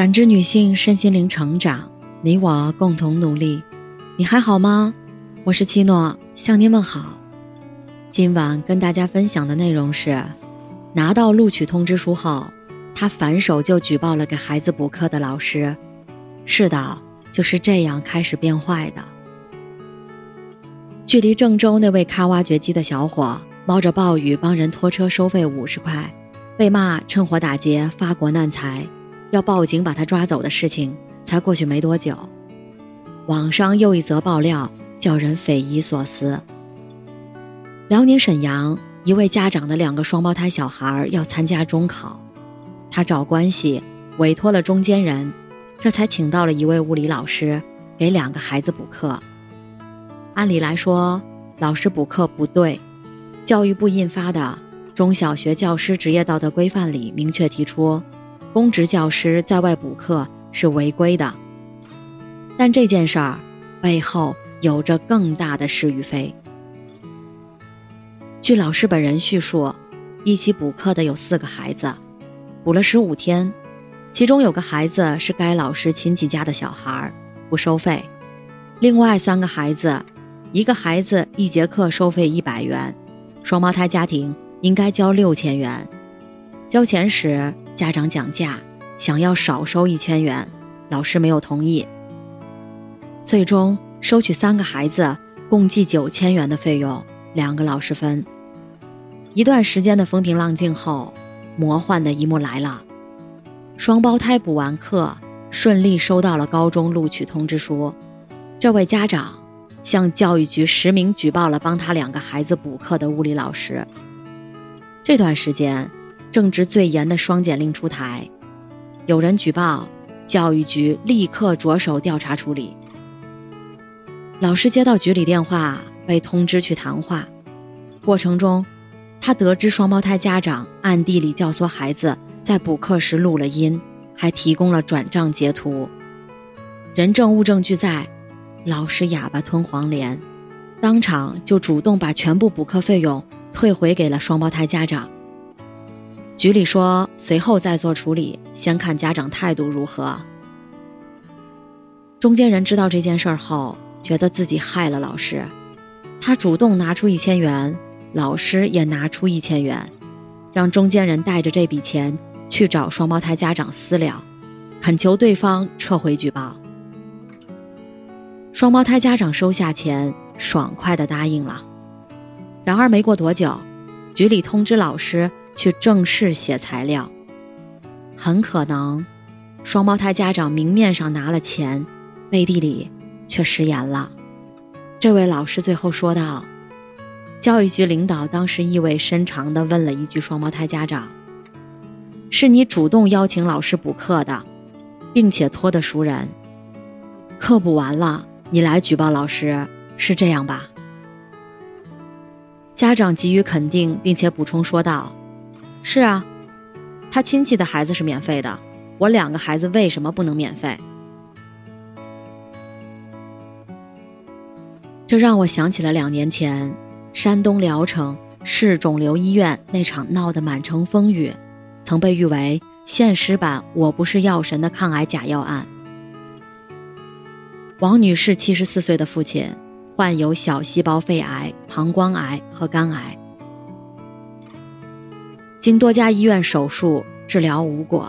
感知女性身心灵成长，你我共同努力。你还好吗？我是七诺，向您问好。今晚跟大家分享的内容是：拿到录取通知书后，他反手就举报了给孩子补课的老师。世道就是这样开始变坏的。距离郑州那位开挖掘机的小伙，冒着暴雨帮人拖车收费五十块，被骂趁火打劫发国难财，要报警把他抓走的事情，才过去没多久。网上又一则爆料，叫人匪夷所思。辽宁沈阳一位家长的两个双胞胎小孩要参加中考，他找关系委托了中间人，这才请到了一位物理老师给两个孩子补课。按理来说，老师补课不对，教育部印发的《中小学教师职业道德规范》里明确提出，公职教师在外补课是违规的。但这件事儿背后有着更大的是与非。据老师本人叙述，一起补课的有四个孩子，补了十五天，其中有个孩子是该老师亲戚家的小孩，不收费；另外三个孩子，一个孩子一节课收费一百元，双胞胎家庭应该交六千元。交钱时，家长讲价，想要少收一千元，老师没有同意。最终收取三个孩子共计九千元的费用，两个老师分。一段时间的风平浪静后，魔幻的一幕来了：双胞胎补完课，顺利收到了高中录取通知书。这位家长向教育局实名举报了帮他两个孩子补课的物理老师。这段时间正值最严的双减令出台，有人举报，教育局立刻着手调查处理。老师接到局里电话，被通知去谈话。过程中，他得知双胞胎家长暗地里教唆孩子在补课时录了音，还提供了转账截图。人证物证俱在，老师哑巴吞黄连，当场就主动把全部补课费用退回给了双胞胎家长。局里说随后再做处理，先看家长态度如何。中间人知道这件事后。觉得自己害了老师，他主动拿出一千元，老师也拿出一千元，让中间人带着这笔钱去找双胞胎家长私了，恳求对方撤回举报。双胞胎家长收下钱，爽快地答应了。然而没过多久，局里通知老师去正式写材料，很可能，双胞胎家长明面上拿了钱，背地里。却食言了。这位老师最后说道：“教育局领导当时意味深长地问了一句双胞胎家长：‘是你主动邀请老师补课的，并且托的熟人。课补完了，你来举报老师，是这样吧？’”家长给予肯定，并且补充说道：“是啊，他亲戚的孩子是免费的，我两个孩子为什么不能免费？”这让我想起了两年前，山东聊城市肿瘤医院那场闹得满城风雨，曾被誉为现实版《我不是药神》的抗癌假药案。王女士七十四岁的父亲患有小细胞肺癌、膀胱癌和肝癌，经多家医院手术治疗无果。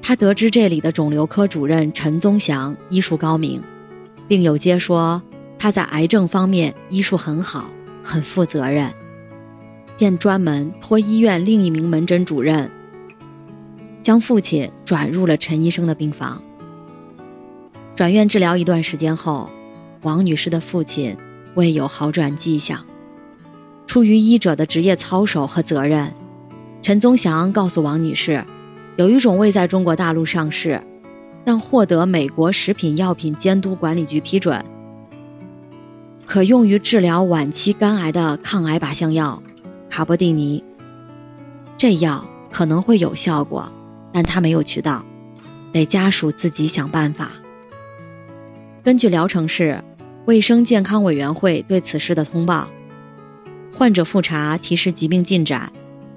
他得知这里的肿瘤科主任陈宗祥医术高明，并有接说。他在癌症方面医术很好，很负责任，便专门托医院另一名门诊主任，将父亲转入了陈医生的病房。转院治疗一段时间后，王女士的父亲未有好转迹象。出于医者的职业操守和责任，陈宗祥告诉王女士，有一种未在中国大陆上市，但获得美国食品药品监督管理局批准。可用于治疗晚期肝癌的抗癌靶向药卡波地尼，这药可能会有效果，但它没有渠道，得家属自己想办法。根据聊城市卫生健康委员会对此事的通报，患者复查提示疾病进展，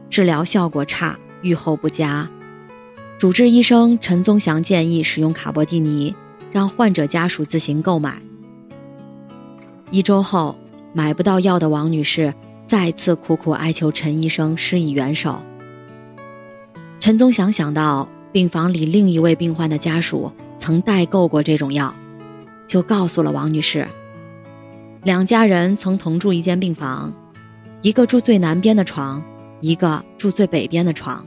治疗效果差，预后不佳。主治医生陈宗祥建议使用卡波地尼，让患者家属自行购买。一周后，买不到药的王女士再次苦苦哀求陈医生施以援手。陈宗祥想到病房里另一位病患的家属曾代购过这种药，就告诉了王女士。两家人曾同住一间病房，一个住最南边的床，一个住最北边的床。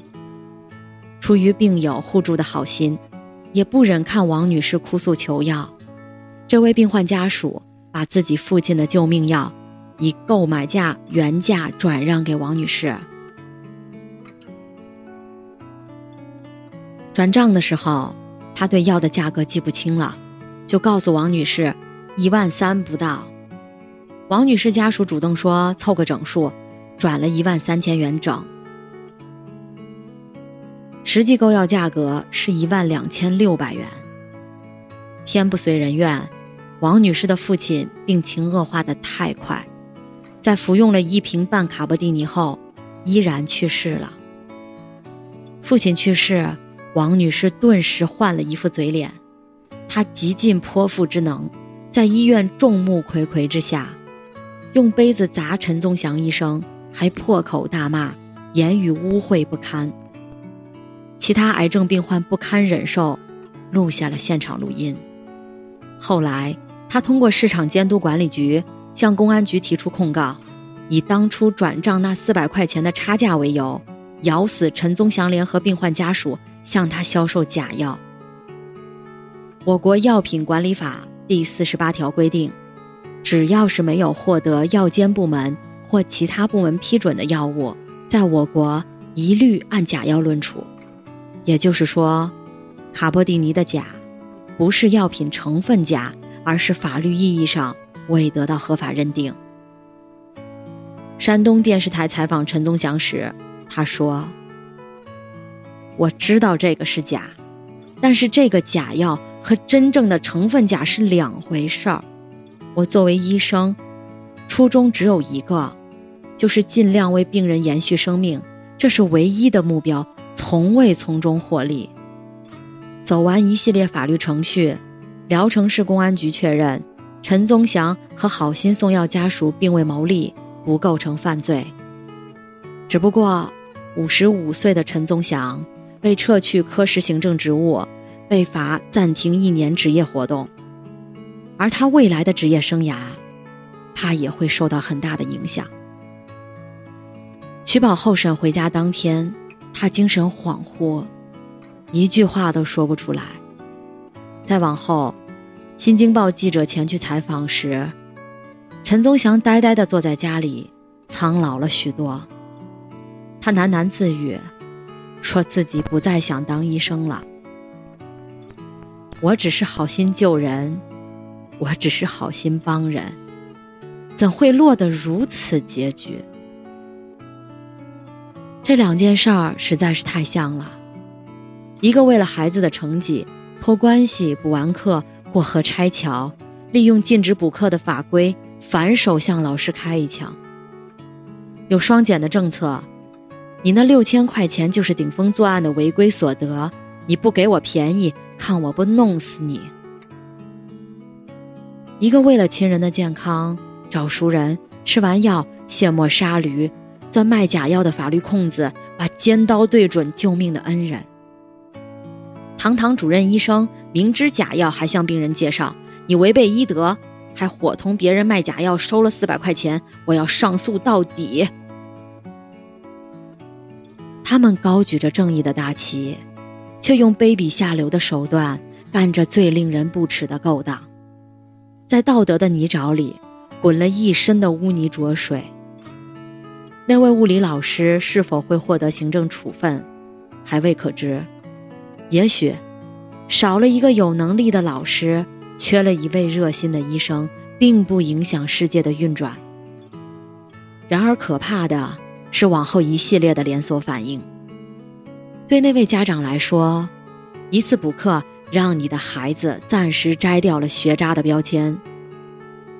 出于病友互助的好心，也不忍看王女士哭诉求药，这位病患家属把自己父亲的救命药以购买价原价转让给王女士。转账的时候，他对药的价格记不清了，就告诉王女士一万三不到。王女士家属主动说凑个整数，转了一万三千元整。实际购药价格是一万两千六百元。天不遂人愿，王女士的父亲病情恶化的太快，在服用了一瓶半卡波地尼后，依然去世了。父亲去世，王女士顿时换了一副嘴脸，她极尽泼妇之能，在医院众目睽睽之下。用杯子砸陈宗祥医生，还破口大骂，言语污秽不堪。其他癌症病患不堪忍受，录下了现场录音。后来，他通过市场监督管理局向公安局提出控告，以当初转账那四百块钱的差价为由，咬死陈宗祥联合病患家属向他销售假药。我国药品管理法第四十八条规定。只要是没有获得药监部门或其他部门批准的药物，在我国一律按假药论处。也就是说，卡波蒂尼的假，不是药品成分假，而是法律意义上未得到合法认定。山东电视台采访陈宗祥时，他说：“我知道这个是假，但是这个假药和真正的成分假是两回事儿。”我作为医生，初衷只有一个，就是尽量为病人延续生命，这是唯一的目标，从未从中获利。走完一系列法律程序，聊城市公安局确认陈宗祥和好心送药家属并未牟利，不构成犯罪。只不过，五十五岁的陈宗祥被撤去科室行政职务，被罚暂停一年职业活动。而他未来的职业生涯，怕也会受到很大的影响。取保候审回家当天，他精神恍惚，一句话都说不出来。再往后，《新京报》记者前去采访时，陈宗祥呆呆地坐在家里，苍老了许多。他喃喃自语，说自己不再想当医生了。我只是好心救人。我只是好心帮人，怎会落得如此结局？这两件事儿实在是太像了。一个为了孩子的成绩，托关系补完课、过河拆桥，利用禁止补课的法规，反手向老师开一枪。有双减的政策，你那六千块钱就是顶风作案的违规所得，你不给我便宜，看我不弄死你！一个为了亲人的健康找熟人，吃完药卸磨杀驴，钻卖假药的法律空子，把尖刀对准救命的恩人。堂堂主任医生明知假药还向病人介绍，你违背医德，还伙同别人卖假药，收了四百块钱，我要上诉到底。他们高举着正义的大旗，却用卑鄙下流的手段干着最令人不齿的勾当。在道德的泥沼里滚了一身的污泥浊水。那位物理老师是否会获得行政处分，还未可知。也许，少了一个有能力的老师，缺了一位热心的医生，并不影响世界的运转。然而，可怕的是往后一系列的连锁反应。对那位家长来说，一次补课。让你的孩子暂时摘掉了学渣的标签，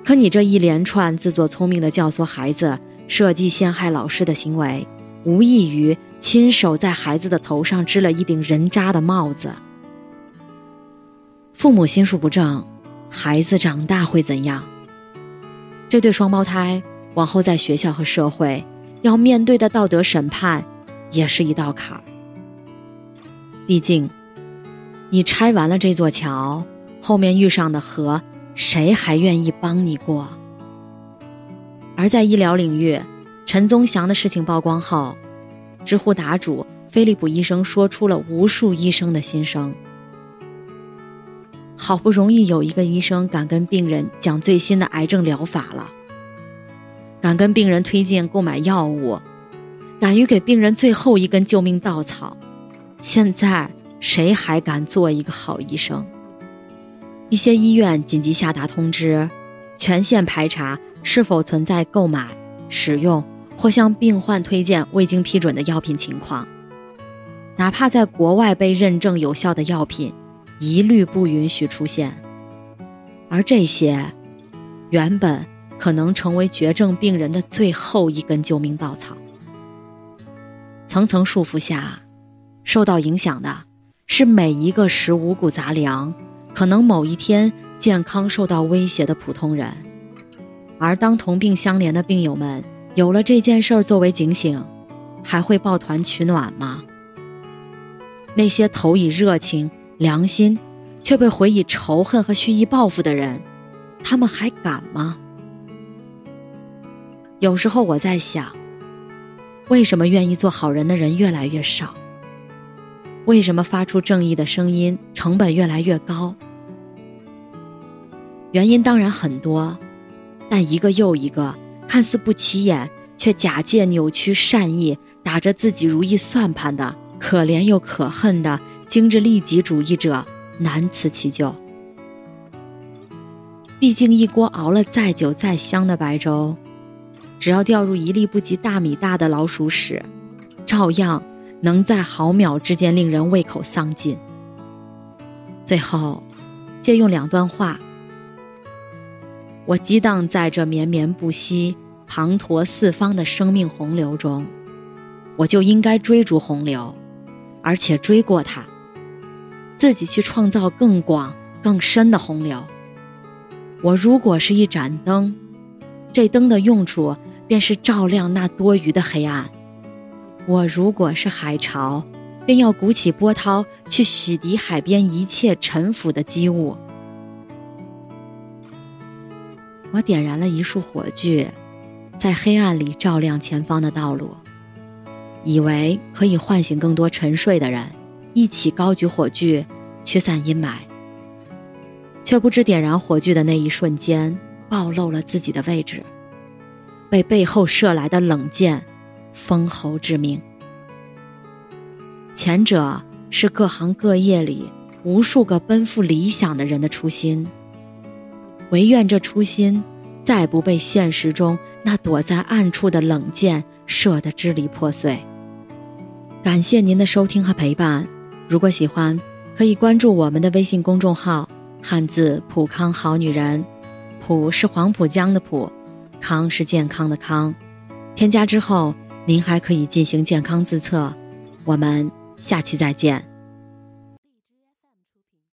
可你这一连串自作聪明的教唆孩子、设计陷害老师的行为，无异于亲手在孩子的头上织了一顶人渣的帽子。父母心术不正，孩子长大会怎样？这对双胞胎往后在学校和社会要面对的道德审判，也是一道坎儿。毕竟，你拆完了这座桥，后面遇上的河，谁还愿意帮你过？而在医疗领域，陈宗祥的事情曝光后，知乎答主菲利普医生说出了无数医生的心声。好不容易有一个医生敢跟病人讲最新的癌症疗法了，敢跟病人推荐购买药物，敢于给病人最后一根救命稻草，现在谁还敢做一个好医生？一些医院紧急下达通知，全线排查。是否存在购买、使用或向病患推荐未经批准的药品情况？哪怕在国外被认证有效的药品，一律不允许出现。而这些，原本可能成为绝症病人的最后一根救命稻草。层层束缚下，受到影响的是每一个食五谷杂粮，可能某一天健康受到威胁的普通人。而当同病相怜的病友们有了这件事儿作为警醒，还会抱团取暖吗？那些投以热情、良心，却被回以仇恨和蓄意报复的人，他们还敢吗？有时候我在想，为什么愿意做好人的人越来越少？为什么发出正义的声音成本越来越高？原因当然很多。但一个又一个看似不起眼，却假借扭曲善意，打着自己如意算盘的可怜又可恨的精致利己主义者，难辞其咎。毕竟，一锅熬了再久再香的白粥，只要掉入一粒不及大米大的老鼠屎，照样能在毫秒之间令人胃口丧尽。最后，借用两段话。我激荡在这绵绵不息、滂沱四方的生命洪流中，我就应该追逐洪流，而且追过它，自己去创造更广、更深的洪流。我如果是一盏灯，这灯的用处便是照亮那多余的黑暗；我如果是海潮，便要鼓起波涛去洗涤海边一切沉浮的积物。我点燃了一束火炬，在黑暗里照亮前方的道路，以为可以唤醒更多沉睡的人，一起高举火炬，驱散阴霾。却不知点燃火炬的那一瞬间，暴露了自己的位置，被背后射来的冷箭封侯之命。前者是各行各业里无数个奔赴理想的人的初心。唯愿这初心，再不被现实中那躲在暗处的冷箭射得支离破碎。感谢您的收听和陪伴，如果喜欢，可以关注我们的微信公众号“汉字普康好女人”，普是黄浦江的浦，康是健康的康。添加之后，您还可以进行健康自测。我们下期再见。